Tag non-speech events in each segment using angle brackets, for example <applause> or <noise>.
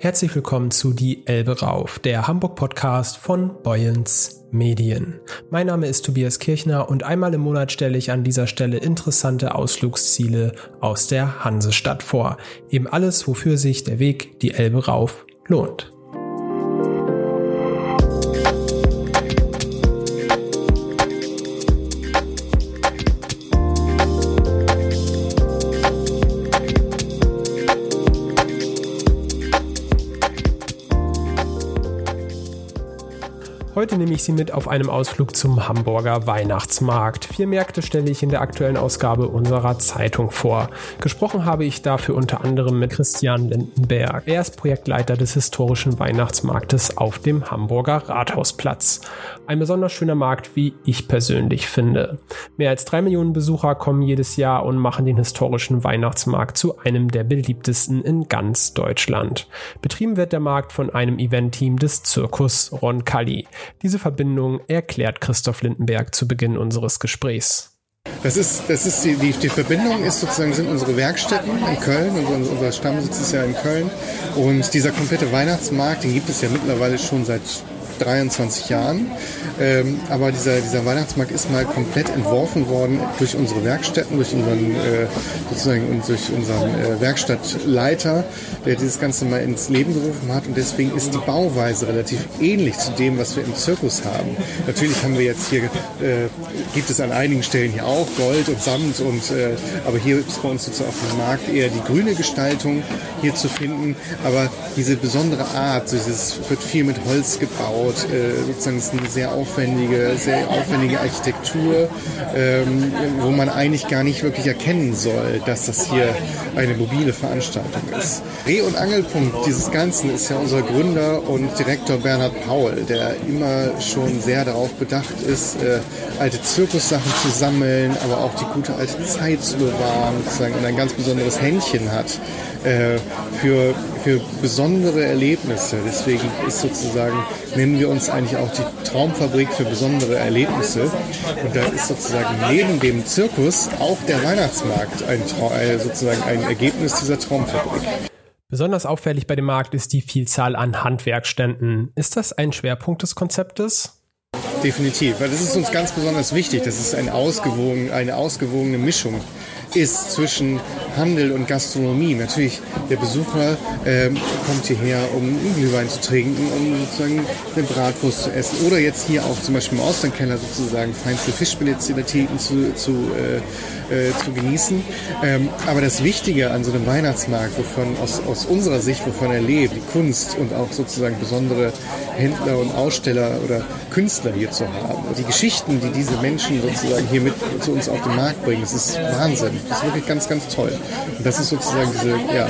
Herzlich willkommen zu Die Elbe Rauf, der Hamburg-Podcast von Boyens Medien. Mein Name ist Tobias Kirchner und einmal im Monat stelle ich an dieser Stelle interessante Ausflugsziele aus der Hansestadt vor. Eben alles, wofür sich der Weg die Elbe Rauf lohnt. Heute nehme ich Sie mit auf einem Ausflug zum Hamburger Weihnachtsmarkt. Vier Märkte stelle ich in der aktuellen Ausgabe unserer Zeitung vor. Gesprochen habe ich dafür unter anderem mit Christian Lindenberg. Er ist Projektleiter des historischen Weihnachtsmarktes auf dem Hamburger Rathausplatz. Ein besonders schöner Markt, wie ich persönlich finde. Mehr als drei Millionen Besucher kommen jedes Jahr und machen den historischen Weihnachtsmarkt zu einem der beliebtesten in ganz Deutschland. Betrieben wird der Markt von einem Eventteam des Zirkus Roncalli. Diese Verbindung erklärt Christoph Lindenberg zu Beginn unseres Gesprächs. Das ist, das ist die, die, die Verbindung ist sozusagen sind unsere Werkstätten in Köln und unser Stammsitz ist ja in Köln und dieser komplette Weihnachtsmarkt, den gibt es ja mittlerweile schon seit 23 Jahren. Ähm, aber dieser, dieser Weihnachtsmarkt ist mal komplett entworfen worden durch unsere Werkstätten, durch unseren, äh, sozusagen durch unseren äh, Werkstattleiter, der dieses Ganze mal ins Leben gerufen hat. Und deswegen ist die Bauweise relativ ähnlich zu dem, was wir im Zirkus haben. Natürlich haben wir jetzt hier, äh, gibt es an einigen Stellen hier auch Gold und Samt und, äh, aber hier ist bei uns sozusagen auf dem Markt eher die grüne Gestaltung hier zu finden. Aber diese besondere Art, dieses wird viel mit Holz gebaut, aufgebaut. Äh, sozusagen ist eine sehr aufwendige, sehr aufwendige Architektur, ähm, wo man eigentlich gar nicht wirklich erkennen soll, dass das hier eine mobile Veranstaltung ist. Dreh- und Angelpunkt dieses Ganzen ist ja unser Gründer und Direktor Bernhard Paul, der immer schon sehr darauf bedacht ist, äh, alte Zirkussachen zu sammeln, aber auch die gute alte Zeit zu bewahren, sozusagen und ein ganz besonderes Händchen hat äh, für, für besondere Erlebnisse. Deswegen ist sozusagen, nennen wir uns eigentlich auch die Traumfabrik für besondere Erlebnisse. Und da ist sozusagen neben dem Zirkus auch der Weihnachtsmarkt ein, äh, sozusagen ein Ergebnis dieser Traumfabrik. Besonders auffällig bei dem Markt ist die Vielzahl an Handwerkständen. Ist das ein Schwerpunkt des Konzeptes? Definitiv, weil das ist uns ganz besonders wichtig. Das ist ein ausgewogen, eine ausgewogene Mischung ist zwischen Handel und Gastronomie. Natürlich, der Besucher ähm, kommt hierher, um einen Glühwein zu trinken, um sozusagen eine Bratwurst zu essen. Oder jetzt hier auch zum Beispiel im Austernkeller sozusagen feinste Fischspezietäten zu, zu, äh, äh, zu genießen. Ähm, aber das Wichtige an so einem Weihnachtsmarkt, wovon aus, aus unserer Sicht, wovon er lebt, die Kunst und auch sozusagen besondere Händler und Aussteller oder Künstler hier zu haben. Die Geschichten, die diese Menschen sozusagen hier mit zu uns auf den Markt bringen, das ist Wahnsinn. Das ist wirklich ganz, ganz toll. Und das ist sozusagen diese, ja,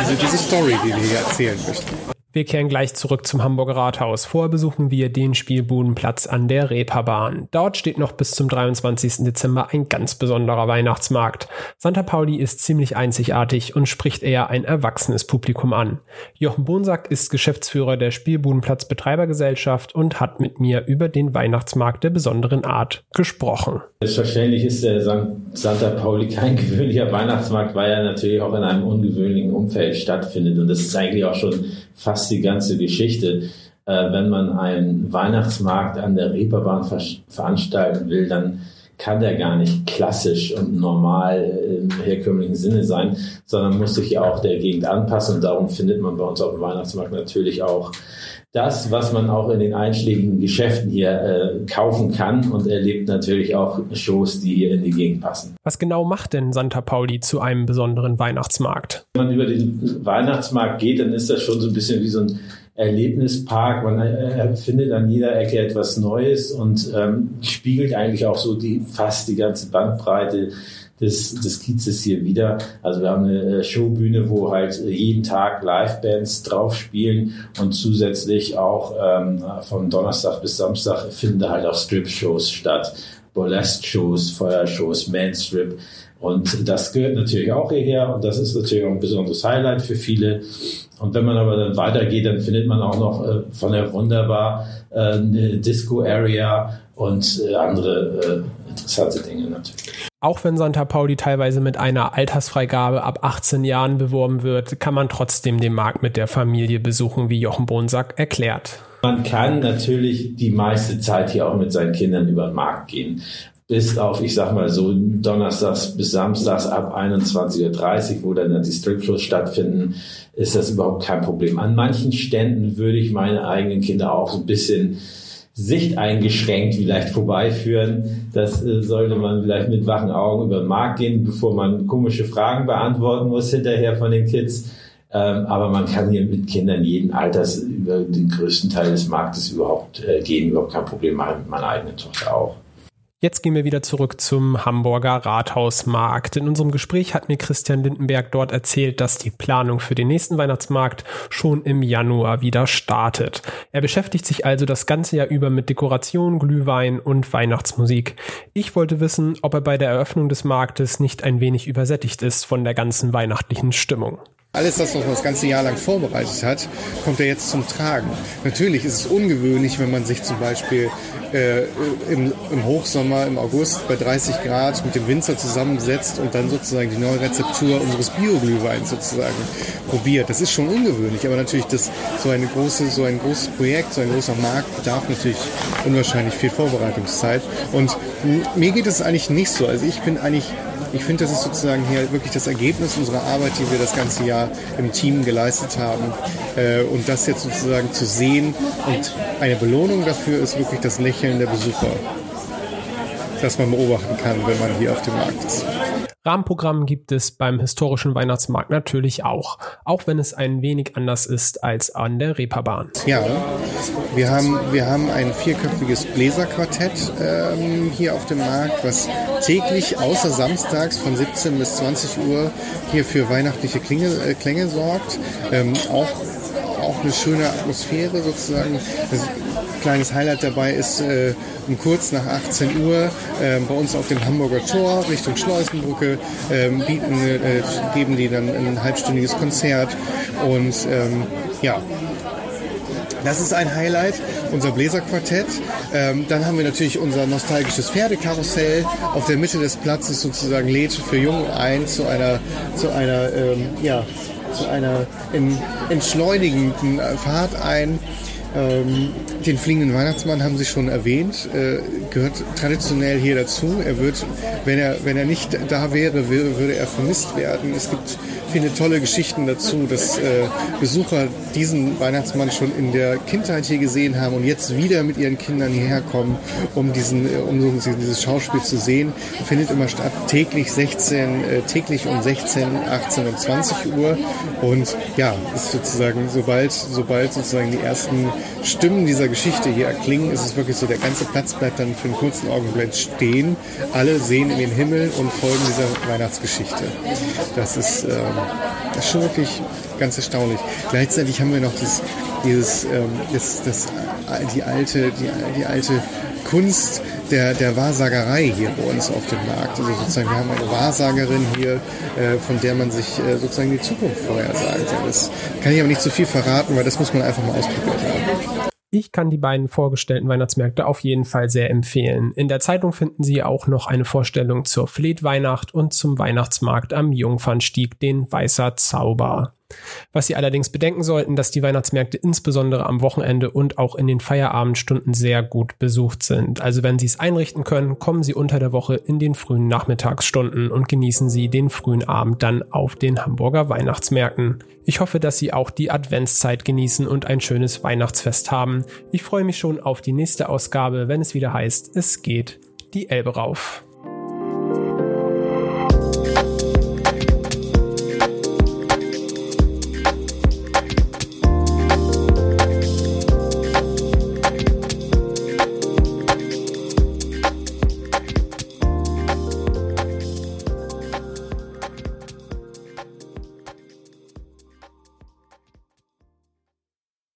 diese, diese Story, die wir hier erzählen möchten. Wir kehren gleich zurück zum Hamburger Rathaus. Vorher besuchen wir den Spielbudenplatz an der Reeperbahn. Dort steht noch bis zum 23. Dezember ein ganz besonderer Weihnachtsmarkt. Santa Pauli ist ziemlich einzigartig und spricht eher ein erwachsenes Publikum an. Jochen Bonsack ist Geschäftsführer der Spielbudenplatz Betreibergesellschaft und hat mit mir über den Weihnachtsmarkt der besonderen Art gesprochen. Selbstverständlich ist der Santa Pauli kein <laughs> gewöhnlicher Weihnachtsmarkt, weil er natürlich auch in einem ungewöhnlichen Umfeld stattfindet. Und das ist eigentlich auch schon fast die ganze Geschichte. Äh, wenn man einen Weihnachtsmarkt an der Reeperbahn veranstalten will, dann kann der gar nicht klassisch und normal im herkömmlichen Sinne sein, sondern muss sich ja auch der Gegend anpassen. Und darum findet man bei uns auf dem Weihnachtsmarkt natürlich auch das, was man auch in den einschlägigen Geschäften hier äh, kaufen kann und erlebt natürlich auch Shows, die hier in die Gegend passen. Was genau macht denn Santa Pauli zu einem besonderen Weihnachtsmarkt? Wenn man über den Weihnachtsmarkt geht, dann ist das schon so ein bisschen wie so ein Erlebnispark. Man äh, findet an jeder Ecke etwas Neues und ähm, spiegelt eigentlich auch so die fast die ganze Bandbreite des, des Kiezes hier wieder. Also wir haben eine äh, Showbühne, wo halt jeden Tag Livebands drauf spielen und zusätzlich auch ähm, von Donnerstag bis Samstag finden da halt auch Strip-Shows statt. Burlesque-Shows, Feuershows, Manstrip Und das gehört natürlich auch hierher und das ist natürlich auch ein besonderes Highlight für viele. Und wenn man aber dann weitergeht, dann findet man auch noch äh, von der wunderbar äh, Disco-Area und äh, andere äh, interessante Dinge natürlich. Auch wenn Santa Pauli teilweise mit einer Altersfreigabe ab 18 Jahren beworben wird, kann man trotzdem den Markt mit der Familie besuchen, wie Jochen Bonsack erklärt. Man kann natürlich die meiste Zeit hier auch mit seinen Kindern über den Markt gehen bis auf, ich sag mal so, donnerstags bis samstags ab 21.30 Uhr, wo dann die Stripshows stattfinden, ist das überhaupt kein Problem. An manchen Ständen würde ich meine eigenen Kinder auch so ein bisschen sichteingeschränkt vielleicht vorbeiführen. Das äh, sollte man vielleicht mit wachen Augen über den Markt gehen, bevor man komische Fragen beantworten muss hinterher von den Kids. Ähm, aber man kann hier mit Kindern jeden Alters über den größten Teil des Marktes überhaupt äh, gehen, überhaupt kein Problem, mit meiner eigenen Tochter auch. Jetzt gehen wir wieder zurück zum Hamburger Rathausmarkt. In unserem Gespräch hat mir Christian Lindenberg dort erzählt, dass die Planung für den nächsten Weihnachtsmarkt schon im Januar wieder startet. Er beschäftigt sich also das ganze Jahr über mit Dekoration, Glühwein und Weihnachtsmusik. Ich wollte wissen, ob er bei der Eröffnung des Marktes nicht ein wenig übersättigt ist von der ganzen weihnachtlichen Stimmung. Alles das, was man das ganze Jahr lang vorbereitet hat, kommt ja jetzt zum Tragen. Natürlich ist es ungewöhnlich, wenn man sich zum Beispiel äh, im, im, Hochsommer, im August bei 30 Grad mit dem Winzer zusammensetzt und dann sozusagen die neue Rezeptur unseres Bioglühweins sozusagen probiert. Das ist schon ungewöhnlich, aber natürlich das, so, eine große, so ein großes Projekt, so ein großer Markt bedarf natürlich unwahrscheinlich viel Vorbereitungszeit. Und mir geht es eigentlich nicht so. Also ich bin eigentlich ich finde, das ist sozusagen hier wirklich das Ergebnis unserer Arbeit, die wir das ganze Jahr im Team geleistet haben. Äh, und das jetzt sozusagen zu sehen und eine Belohnung dafür ist wirklich das Lächeln der Besucher, das man beobachten kann, wenn man hier auf dem Markt ist. Rahmenprogramm gibt es beim historischen Weihnachtsmarkt natürlich auch, auch wenn es ein wenig anders ist als an der Reeperbahn. Ja, wir haben, wir haben ein vierköpfiges Bläserquartett ähm, hier auf dem Markt, was täglich außer samstags von 17 bis 20 Uhr hier für weihnachtliche Klinge, äh, Klänge sorgt. Ähm, auch auch eine schöne Atmosphäre sozusagen. Ein kleines Highlight dabei ist äh, um kurz nach 18 Uhr äh, bei uns auf dem Hamburger Tor Richtung Schleusenbrücke äh, bieten, äh, geben die dann ein halbstündiges Konzert und ähm, ja, das ist ein Highlight, unser Bläserquartett. Ähm, dann haben wir natürlich unser nostalgisches Pferdekarussell. Auf der Mitte des Platzes sozusagen lädt für Jung ein zu einer, zu einer ähm, ja, zu einer entschleunigenden Fahrt ein. Ähm, den fliegenden Weihnachtsmann haben Sie schon erwähnt, äh, gehört traditionell hier dazu. Er wird, wenn er, wenn er nicht da wäre, würde er vermisst werden. Es gibt viele tolle Geschichten dazu, dass äh, Besucher diesen Weihnachtsmann schon in der Kindheit hier gesehen haben und jetzt wieder mit ihren Kindern hierher kommen, um diesen, äh, um dieses Schauspiel zu sehen. Findet immer statt täglich 16, äh, täglich um 16, 18 und 20 Uhr und ja, ist sozusagen sobald, sobald sozusagen die ersten Stimmen dieser Geschichte hier erklingen, ist es wirklich so, der ganze Platz bleibt dann für einen kurzen Augenblick stehen. Alle sehen in den Himmel und folgen dieser Weihnachtsgeschichte. Das ist, ähm, das ist schon wirklich ganz erstaunlich. Gleichzeitig haben wir noch das, dieses, ähm, das, das, die alte, die, die alte Kunst der, der Wahrsagerei hier bei uns auf dem Markt. Also sozusagen, wir haben eine Wahrsagerin hier, äh, von der man sich äh, sozusagen die Zukunft vorhersagen kann. Das kann ich aber nicht zu so viel verraten, weil das muss man einfach mal ausprobiert haben. Ich kann die beiden vorgestellten Weihnachtsmärkte auf jeden Fall sehr empfehlen. In der Zeitung finden Sie auch noch eine Vorstellung zur Fleetweihnacht und zum Weihnachtsmarkt am Jungfernstieg, den Weißer Zauber. Was Sie allerdings bedenken sollten, dass die Weihnachtsmärkte insbesondere am Wochenende und auch in den Feierabendstunden sehr gut besucht sind. Also wenn Sie es einrichten können, kommen Sie unter der Woche in den frühen Nachmittagsstunden und genießen Sie den frühen Abend dann auf den Hamburger Weihnachtsmärkten. Ich hoffe, dass Sie auch die Adventszeit genießen und ein schönes Weihnachtsfest haben. Ich freue mich schon auf die nächste Ausgabe, wenn es wieder heißt, es geht die Elbe rauf.